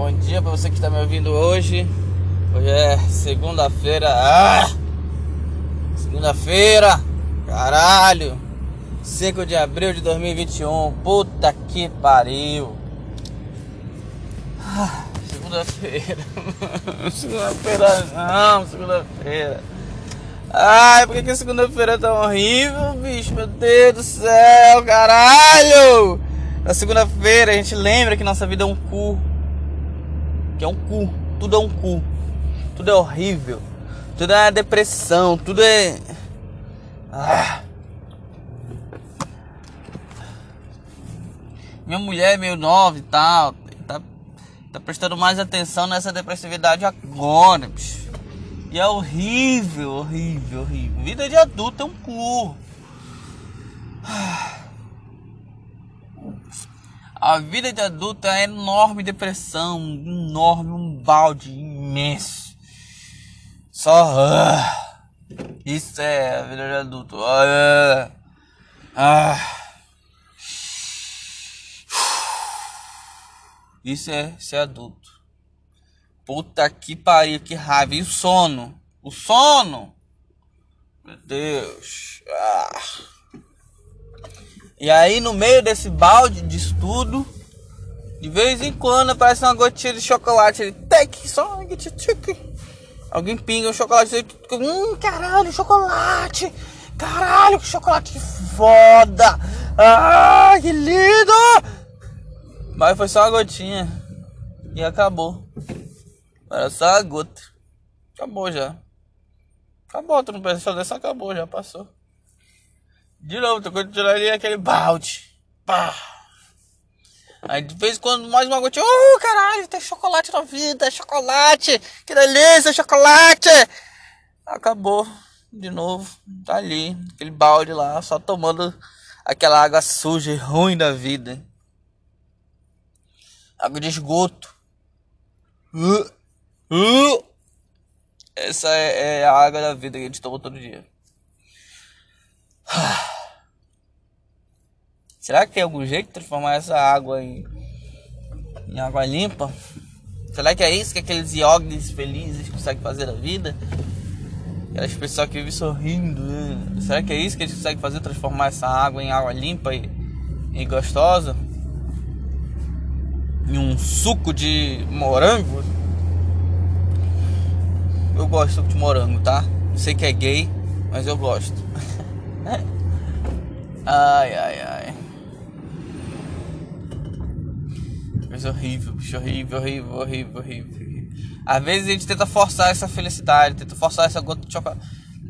bom dia para você que está me ouvindo hoje. Hoje é segunda-feira. Ah! Segunda-feira, caralho. 5 de abril de 2021. Puta que pariu. Ah, segunda-feira. segunda-feira não, segunda-feira. Ai, por que, que segunda-feira é tão horrível, bicho? Meu Deus do céu, caralho! Na segunda-feira a gente lembra que nossa vida é um cu. Que é um cu. Tudo é um cu. Tudo é horrível. Tudo é depressão. Tudo é. Ah. Minha mulher é meio nova e tal. Tá, tá prestando mais atenção nessa depressividade agora, bicho. E é horrível, horrível, horrível. Vida de adulto é um cu. Ah. A vida de adulto é enorme depressão, enorme, um balde imenso. Só. Uh, isso é a vida de adulto. Uh, uh, isso é ser adulto. Puta que pariu, que raiva. E o sono? O sono? Meu Deus. E aí no meio desse balde de estudo, de vez em quando aparece uma gotinha de chocolate. Ele, tec, só Alguém pinga o chocolate. Hum, caralho, chocolate! Caralho, que chocolate foda! Ah, que lindo! Mas foi só uma gotinha. E acabou. Era só a gota. Acabou já. Acabou, tu não pensou dessa, acabou, já passou. De novo, tu continuaria aquele balde. Pá. Aí de vez em quando mais uma gotinha. Oh, caralho, tem chocolate na vida, chocolate. Que delícia, chocolate. Acabou. De novo, tá ali, aquele balde lá, só tomando aquela água suja e ruim da vida. Água de esgoto. Uh, uh. Essa é, é a água da vida que a gente toma todo dia. Será que tem algum jeito de transformar essa água em, em água limpa? Será que é isso que aqueles yogis felizes conseguem fazer na vida? Aquelas pessoas que vivem sorrindo. Né? Será que é isso que eles conseguem fazer? Transformar essa água em água limpa e, e gostosa? Em um suco de morango? Eu gosto de suco de morango, tá? Sei que é gay, mas eu gosto. ai, ai, ai. Coisa horrível, bicho, horrível, horrível, horrível, horrível. Às vezes a gente tenta forçar essa felicidade, tenta forçar essa gota de chocolate.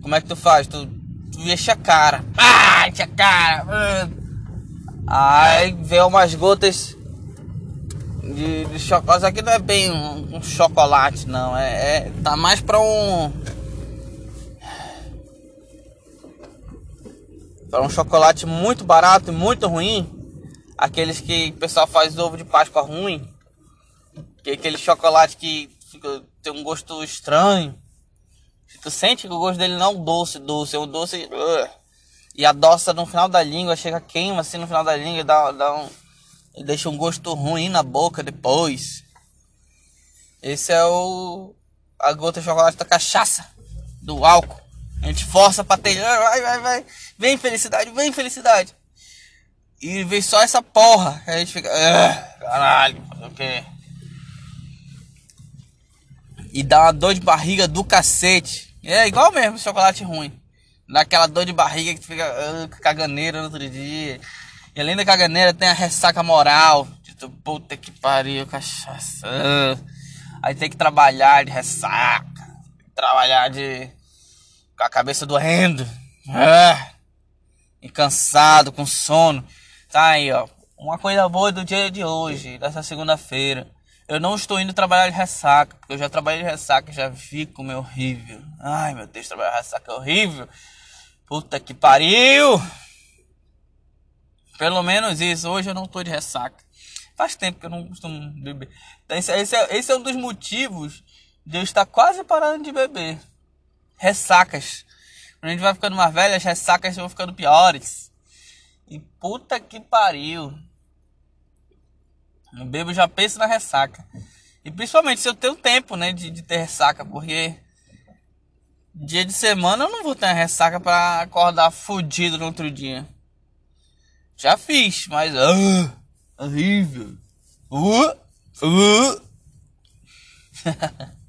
Como é que tu faz? Tu, tu enche a cara. Ah, enche a cara. Aí vem umas gotas de, de chocolate. Isso aqui não é bem um, um chocolate, não. É, é, tá mais pra um Para um chocolate muito barato e muito ruim, aqueles que o pessoal faz ovo de Páscoa ruim, que é aquele chocolate que tem um gosto estranho. Tu sente que o gosto dele não é um doce, doce, é um doce. E adoça no final da língua, chega queima assim no final da língua e dá, dá um. E deixa um gosto ruim na boca depois. Esse é o. A gota de chocolate da cachaça, do álcool. A gente força pra ter. Vai, vai, vai. Vem felicidade, vem felicidade. E vem só essa porra. A gente fica. Caralho, o quê? E dá uma dor de barriga do cacete. É igual mesmo chocolate ruim. Dá aquela dor de barriga que tu fica uh, caganeira no outro dia. E além da caganeira tem a ressaca moral. Tipo, puta que pariu, cachaça. Aí tem que trabalhar de ressaca. Trabalhar de com a cabeça doendo, ah, e cansado, com sono. Tá aí, ó. Uma coisa boa do dia de hoje, dessa segunda-feira. Eu não estou indo trabalhar de ressaca, porque eu já trabalhei de ressaca já vi como é horrível. Ai, meu Deus, trabalhar de ressaca é horrível. Puta que pariu! Pelo menos isso, hoje eu não estou de ressaca. Faz tempo que eu não costumo beber. Esse, esse, é, esse é um dos motivos de eu estar quase parando de beber ressacas. Quando a gente vai ficando mais velho, as ressacas vão ficando piores. E puta que pariu. O bebo já pensa na ressaca. E principalmente se eu tenho tempo, né, de, de ter ressaca, porque dia de semana eu não vou ter ressaca para acordar fudido no outro dia. Já fiz, mas uh, horrível. Uh, uh.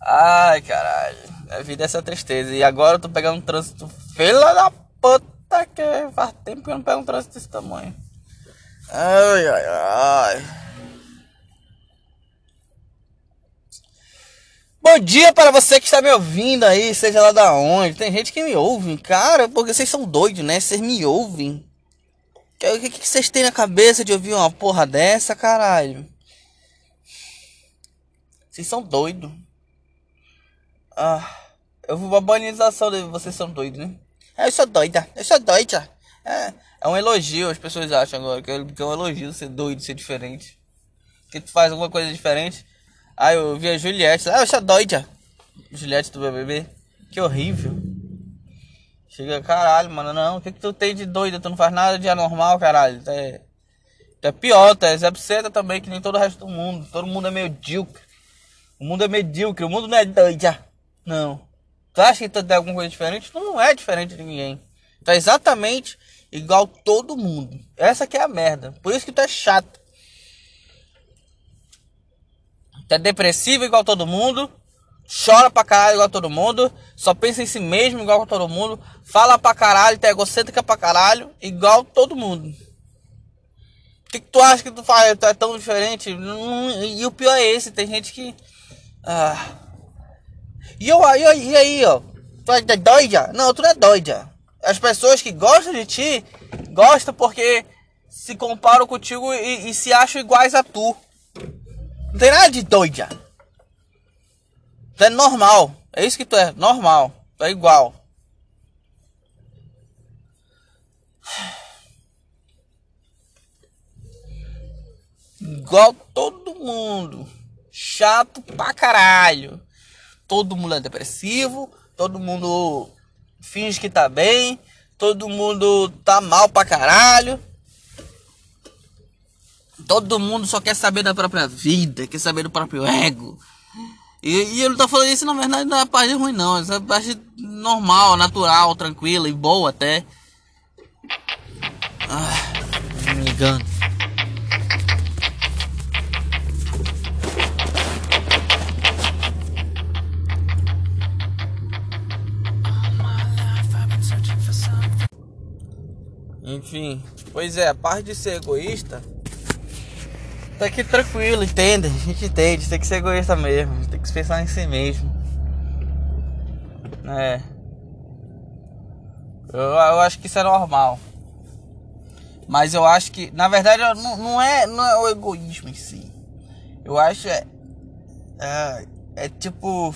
Ai, caralho. A vida é essa tristeza. E agora eu tô pegando um trânsito fila da puta que faz tempo que eu não pego um trânsito desse tamanho. Ai, ai, ai. Bom dia para você que está me ouvindo aí, seja lá da onde. Tem gente que me ouve, cara, porque vocês são doidos, né? Vocês me ouvem. O que, que vocês têm na cabeça de ouvir uma porra dessa, caralho? Vocês são doidos. Ah, eu vou uma banização de vocês são doidos, né? É, eu sou doida, eu sou doida. É, é um elogio, as pessoas acham agora que é, um elogio ser doido, ser diferente. Que tu faz alguma coisa diferente. Ah, eu vi a Juliette. Ah, eu sou doida. Juliette do BBB. Que horrível. Chega, caralho, mano. Não, o que, que tu tem de doida? Tu não faz nada de anormal, caralho. Tu é, tu é pior, tu é Zé também, que nem todo o resto do mundo. Todo mundo é medíocre. O mundo é medíocre, o mundo não é doida. Não. Tu acha que tu tem alguma coisa diferente? Tu não é diferente de ninguém. Tu é exatamente igual todo mundo. Essa que é a merda. Por isso que tu é chato. Tu é depressivo igual todo mundo. Chora pra caralho igual todo mundo. Só pensa em si mesmo igual todo mundo. Fala pra caralho, tu é egocêntrica pra caralho, igual todo mundo. O que, que tu acha que tu faz? Tu é tão diferente? E o pior é esse, tem gente que. Ah. E, eu, e, aí, ó? Tu é doida? Não, tu não é doida. As pessoas que gostam de ti gostam porque se comparam contigo e, e se acham iguais a tu. Não tem nada de doida. Tu é normal. É isso que tu é, normal. Tu é igual. Igual todo mundo. Chato pra caralho todo mundo é depressivo, todo mundo finge que tá bem, todo mundo tá mal pra caralho. Todo mundo só quer saber da própria vida, quer saber do próprio ego. E, e ele tá falando isso, na verdade, não é parte ruim, não. Essa é parte normal, natural, tranquila e boa até. Ah, me ligando. Enfim, pois é, a parte de ser egoísta tá aqui tranquilo, entende? A gente entende, tem que ser egoísta mesmo, tem que pensar em si mesmo. É. Eu, eu acho que isso é normal. Mas eu acho que, na verdade, não, não, é, não é o egoísmo em si. Eu acho é, é, é tipo.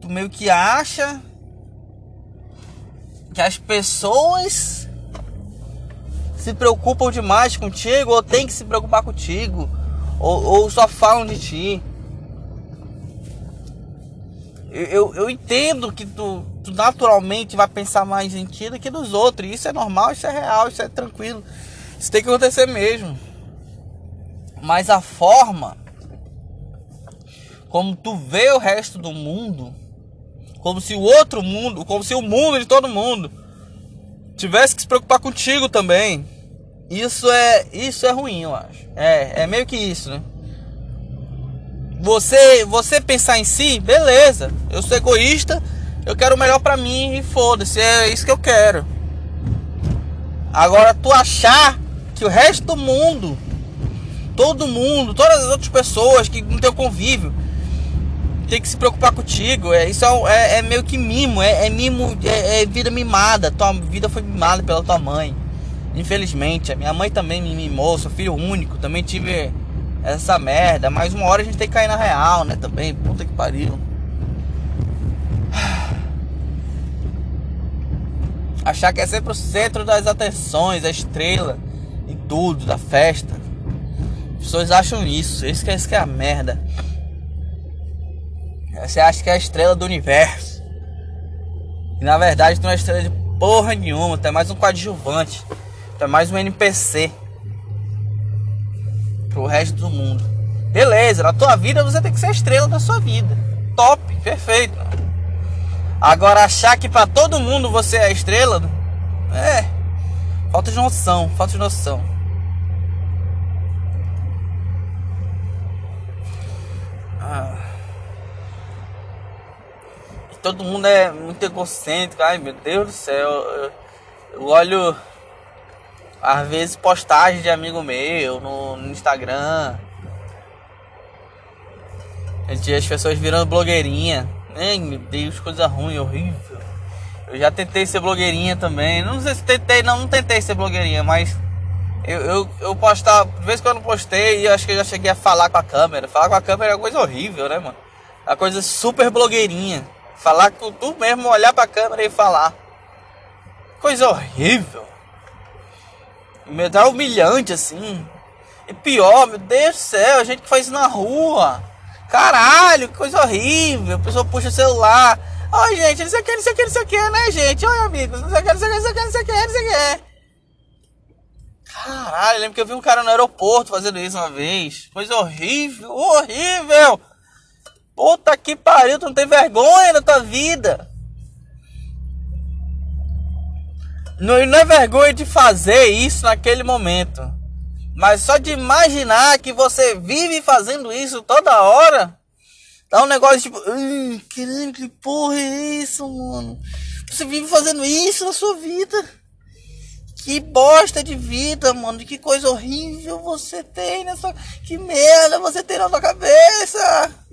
Tu meio que acha que as pessoas se preocupam demais contigo, ou tem que se preocupar contigo, ou, ou só falam de ti. Eu, eu, eu entendo que tu, tu, naturalmente vai pensar mais em ti do que nos outros. Isso é normal, isso é real, isso é tranquilo. Isso tem que acontecer mesmo. Mas a forma como tu vê o resto do mundo como se o outro mundo, como se o mundo de todo mundo tivesse que se preocupar contigo também. Isso é, isso é ruim, eu acho. É, é meio que isso, né? Você, você pensar em si, beleza. Eu sou egoísta, eu quero o melhor para mim e foda-se, é isso que eu quero. Agora tu achar que o resto do mundo, todo mundo, todas as outras pessoas que no teu convívio tem que se preocupar contigo. É, isso é, é, é meio que mimo, é, é mimo, é, é, vida mimada. Tua vida foi mimada pela tua mãe. Infelizmente, a minha mãe também me mimou, sou filho único, também tive essa merda. Mas uma hora a gente tem que cair na real, né? Também, puta que pariu. Achar que é sempre o centro das atenções, a estrela e tudo, da festa. As pessoas acham isso, isso que é, isso que é a merda. Você acha que é a estrela do universo. E na verdade não é estrela de porra nenhuma, tu é mais um coadjuvante. Tu é mais um NPC. Pro resto do mundo. Beleza, na tua vida você tem que ser estrela da sua vida. Top, perfeito. Agora achar que para todo mundo você é a estrela, é falta de noção, falta de noção. Ah. Todo mundo é muito egocêntrico, ai meu Deus do céu. Eu, eu olho às vezes postagens de amigo meu no, no Instagram. As pessoas virando blogueirinha. Ai meu Deus, coisa ruim, horrível. Eu já tentei ser blogueirinha também. Não sei se tentei, não, não tentei ser blogueirinha, mas eu, eu, eu postar, de vez que eu não postei, eu acho que eu já cheguei a falar com a câmera. Falar com a câmera é uma coisa horrível, né, mano? É uma coisa super blogueirinha. Falar com tu mesmo, olhar pra câmera e falar. Coisa horrível. Me dá humilhante assim. E pior, meu Deus do céu, a gente que faz isso na rua. Caralho, que coisa horrível. A pessoa puxa o celular. Oi, gente, não sei o que, não sei o que, não sei o que, né, gente? Oi, amigos, não sei o que, não sei o que, não sei o que, não sei o que. Caralho, lembro que eu vi um cara no aeroporto fazendo isso uma vez. Coisa horrível, horrível. Puta que pariu, tu não tem vergonha da tua vida. Não, não é vergonha de fazer isso naquele momento. Mas só de imaginar que você vive fazendo isso toda hora. Dá um negócio tipo. Caralho, que porra é isso, mano? Você vive fazendo isso na sua vida. Que bosta de vida, mano. Que coisa horrível você tem nessa. Que merda você tem na sua cabeça.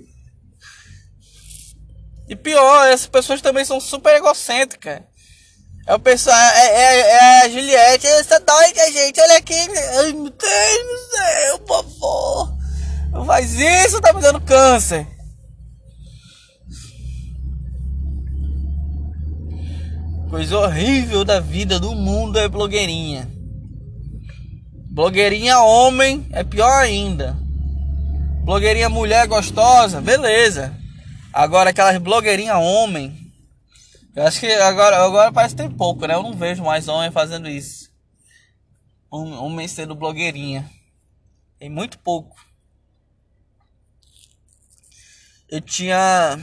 E pior, essas pessoas também são super egocêntricas. É o pessoal, é, é, é a Juliette, essa doida, gente, olha aqui. Ai, meu Deus do céu, por favor. Não faz isso, tá me dando câncer. Coisa horrível da vida do mundo é blogueirinha. Blogueirinha homem é pior ainda. Blogueirinha mulher gostosa, beleza. Agora aquelas blogueirinhas homem. Eu acho que agora, agora parece que tem pouco, né? Eu não vejo mais homem fazendo isso. Homem sendo blogueirinha. Tem muito pouco. Eu tinha.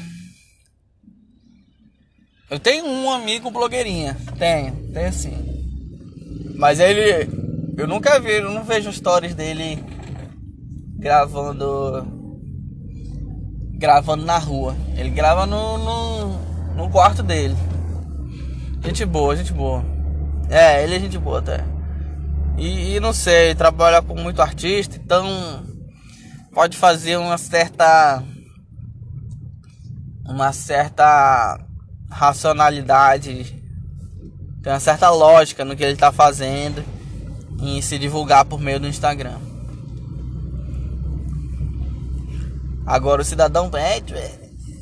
Eu tenho um amigo blogueirinha. Tenho, tenho sim. Mas ele. Eu nunca vi, eu não vejo stories dele gravando gravando na rua. Ele grava no, no, no quarto dele. Gente boa, gente boa. É, ele é gente boa até. E, e não sei, trabalha com muito artista, então pode fazer uma certa uma certa racionalidade, tem uma certa lógica no que ele está fazendo em se divulgar por meio do Instagram. Agora o cidadão médio é,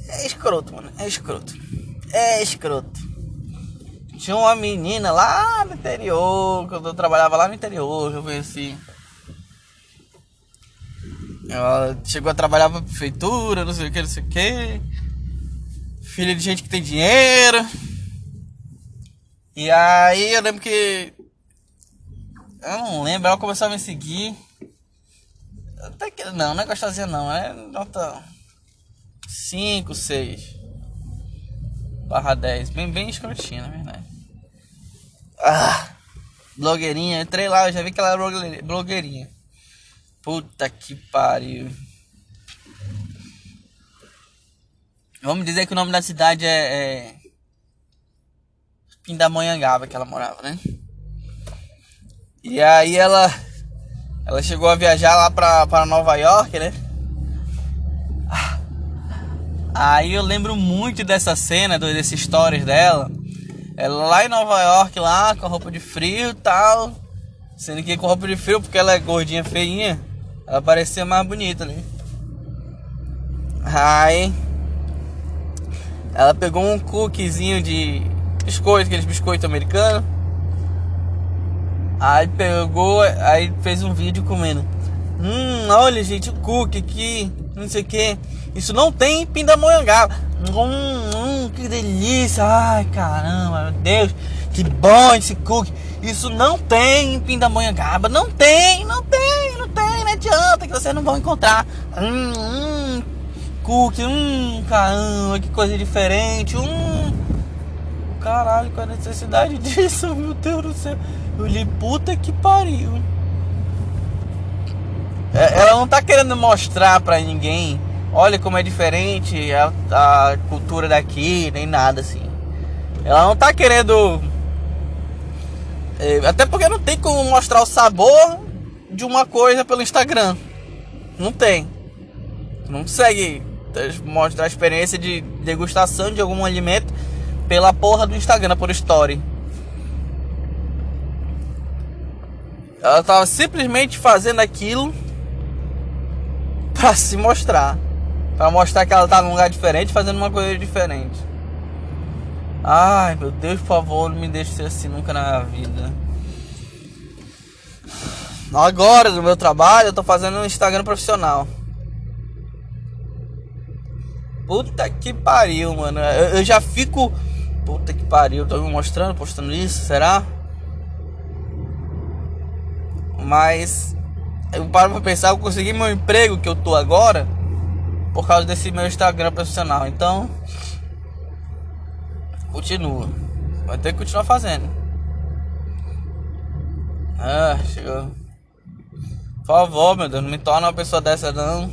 é escroto, mano. É escroto. É escroto. Tinha uma menina lá no interior, quando eu trabalhava lá no interior, eu conheci. Ela chegou a trabalhar pra prefeitura, não sei o que, não sei o que. Filha de gente que tem dinheiro. E aí eu lembro que. Eu não lembro, ela começou a me seguir. Até que não, não é gostosinha não, é nota 5, 6 barra 10. Bem, bem escrotinha, na verdade. Ah, blogueirinha, entrei lá, eu já vi que ela era blogueirinha. Puta que pariu. Vamos dizer que o nome da cidade é, é Pindamonhangaba que ela morava, né? E aí ela ela chegou a viajar lá pra, pra Nova York, né? Aí eu lembro muito dessa cena, desses stories dela. Ela lá em Nova York, lá com a roupa de frio e tal. Sendo que com roupa de frio, porque ela é gordinha, feinha, ela parecia mais bonita ali. Aí ela pegou um cookiezinho de biscoito, aqueles biscoitos americanos Aí pegou, aí fez um vídeo comendo. Hum, olha gente, o cookie aqui, não sei o que. Isso não tem em Pindamonhangaba. Hum, hum, que delícia. Ai, caramba, meu Deus. Que bom esse cookie. Isso não tem em Pindamonhangaba. Não tem, não tem, não tem. Não adianta que vocês não vão encontrar. Hum, hum, cookie, hum, caramba, que coisa diferente. Hum. Caralho, qual a necessidade disso, meu Deus do céu? Eu li, puta que pariu. É, ela não tá querendo mostrar pra ninguém, olha como é diferente a, a cultura daqui, nem nada assim. Ela não tá querendo. É, até porque não tem como mostrar o sabor de uma coisa pelo Instagram. Não tem. Não consegue mostrar a experiência de degustação de algum alimento pela porra do Instagram, por story. Ela tava simplesmente fazendo aquilo para se mostrar. para mostrar que ela tá num lugar diferente, fazendo uma coisa diferente. Ai, meu Deus, por favor, não me deixe ser assim nunca na vida. Agora, no meu trabalho, eu tô fazendo um Instagram profissional. Puta que pariu, mano. Eu, eu já fico. Puta que pariu. Tô me mostrando, postando isso, será? Mas eu paro pra pensar, eu consegui meu emprego que eu tô agora por causa desse meu Instagram profissional. Então, continua. Vai ter que continuar fazendo. Ah, chegou. Por favor, meu Deus, não me torna uma pessoa dessa não.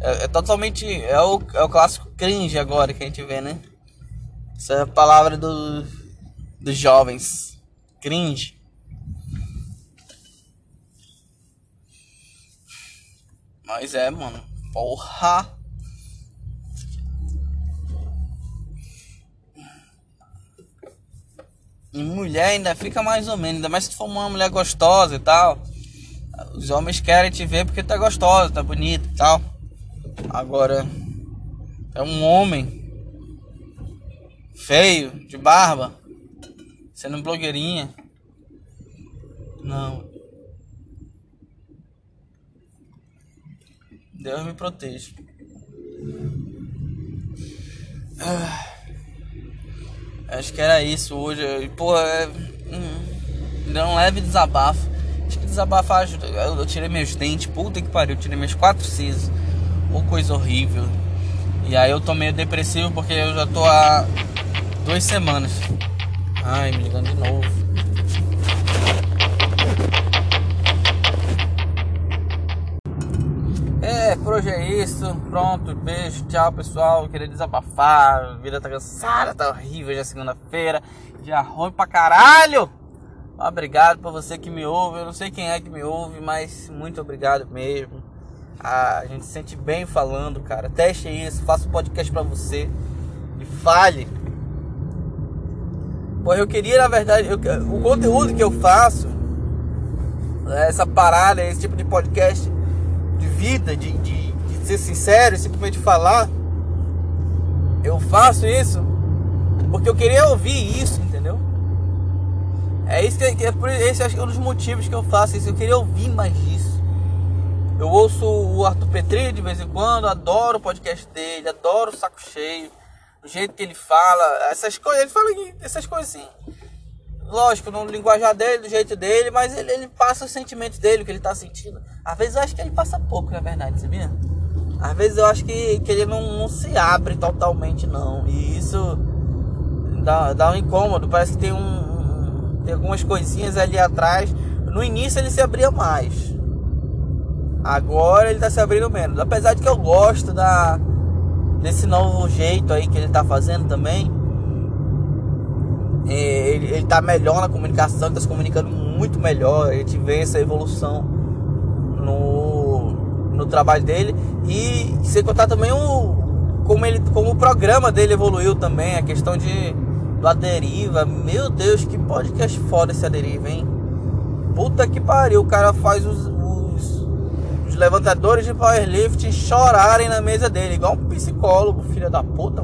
É, é totalmente. É o, é o clássico cringe agora que a gente vê, né? Essa é a palavra do, dos jovens. Cringe. Mas é, mano. Porra. E mulher ainda fica mais ou menos, ainda mais se for uma mulher gostosa e tal. Os homens querem te ver porque tá gostosa, tá bonita e tal. Agora, é um homem feio, de barba, sendo blogueirinha. Não. Deus me proteja. Ah, acho que era isso hoje. Pô, é, hum, deu um leve desabafo. Acho que desabafar ajuda. Eu, tirei meus dentes, puta que pariu, eu tirei meus quatro sisos. Ou coisa horrível. E aí eu tô meio depressivo porque eu já tô há duas semanas. Ai, me ligando de novo. por hoje é isso. Pronto, beijo, tchau pessoal. Queria desabafar. A vida tá cansada, tá horrível. Já é segunda-feira, já ruim pra caralho. Obrigado por você que me ouve. Eu não sei quem é que me ouve, mas muito obrigado mesmo. A gente se sente bem falando, cara. Teste isso, faça um podcast pra você e fale. Pois eu queria, na verdade, eu, o conteúdo que eu faço, essa parada, esse tipo de podcast de vida, de, de, de ser sincero, simplesmente falar. Eu faço isso porque eu queria ouvir isso, entendeu? É isso que, é por esse acho que é um dos motivos que eu faço isso. Eu queria ouvir mais disso. Eu ouço o Arthur Petri de vez em quando, adoro o podcast dele, adoro o saco cheio, o jeito que ele fala, essas coisas, ele fala essas coisas assim lógico, no linguajar dele, do jeito dele, mas ele, ele passa os sentimentos dele, o que ele tá sentindo. Às vezes eu acho que ele passa pouco, na verdade, sabia? Às vezes eu acho que, que ele não, não se abre totalmente, não. E isso dá, dá um incômodo. Parece que tem um. Tem algumas coisinhas ali atrás. No início ele se abria mais. Agora ele tá se abrindo menos. Apesar de que eu gosto da, desse novo jeito aí que ele tá fazendo também é, ele, ele tá melhor na comunicação, ele tá se comunicando muito melhor. A gente vê essa evolução no, no trabalho dele. E sem contar também o, como, ele, como o programa dele evoluiu também, a questão de do Aderiva. Meu Deus, que podcast foda esse Aderiva, hein? Puta que pariu, o cara faz os levantadores de powerlifting chorarem na mesa dele, igual um psicólogo, filha da puta.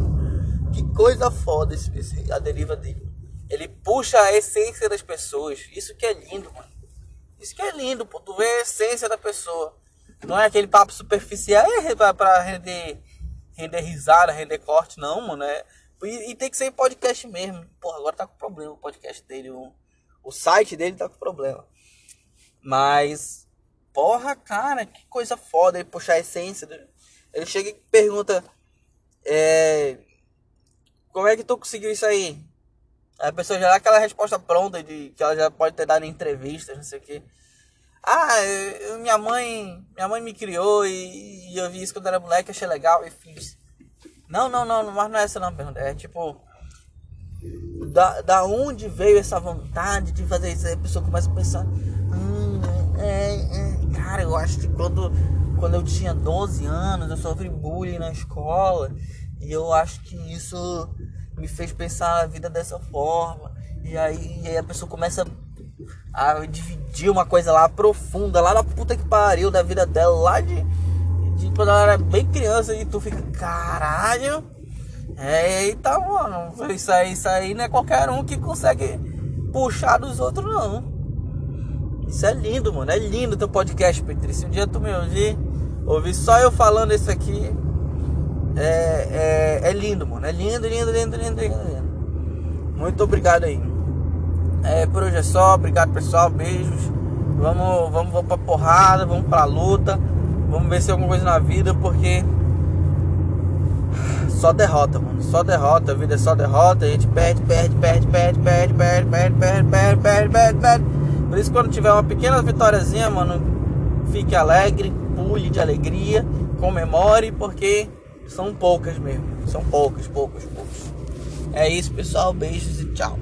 Que coisa foda esse, esse a deriva dele. Ele puxa a essência das pessoas. Isso que é lindo, mano. Isso que é lindo, pô. Tu vê a essência da pessoa. Não é aquele papo superficial é pra, pra render, render risada, render corte, não, mano. É, e, e, tem que ser podcast mesmo. Porra, agora tá com problema o podcast dele. O, o site dele tá com problema. Mas porra, cara, que coisa foda ele puxar a essência. Ele chega e pergunta: é, Como é que tu conseguiu isso aí? A pessoa já dá aquela resposta pronta de que ela já pode ter dado em entrevistas, não sei o quê. Ah, eu, minha mãe, minha mãe me criou e, e, eu vi isso quando era moleque, achei legal e fiz. Não, não, não, mas não é essa não pergunta. É tipo, da, da onde veio essa vontade de fazer isso? Aí a pessoa começa a pensar, hum, é, é, cara, eu acho que quando, quando eu tinha 12 anos eu sofri bullying na escola e eu acho que isso me fez pensar a vida dessa forma. E aí, e aí a pessoa começa a dividir uma coisa lá profunda, lá na puta que pariu da vida dela, lá de, de quando ela era bem criança, e tu fica, caralho. É, eita, mano, isso aí, isso aí não é qualquer um que consegue puxar dos outros, não. Isso é lindo, mano. É lindo teu podcast. Se um dia tu me ouvir, ouvir só eu falando isso aqui, é, é, é lindo, mano. É lindo, lindo, lindo, lindo, lindo, lindo. Muito obrigado aí. É, por hoje é só. Obrigado, pessoal. Beijos. Vamos, vamos, vamos pra porrada, vamos pra luta. Vamos vencer alguma coisa na vida, porque só derrota, mano. Só derrota, a vida é só derrota. A gente perde, perde, perde, perde, perde, perde, perde, perde, perde, perde, perde. Por isso quando tiver uma pequena vitóriazinha, mano, fique alegre, pule de alegria, comemore, porque são poucas mesmo. São poucas, poucas, poucas. É isso, pessoal. Beijos e tchau.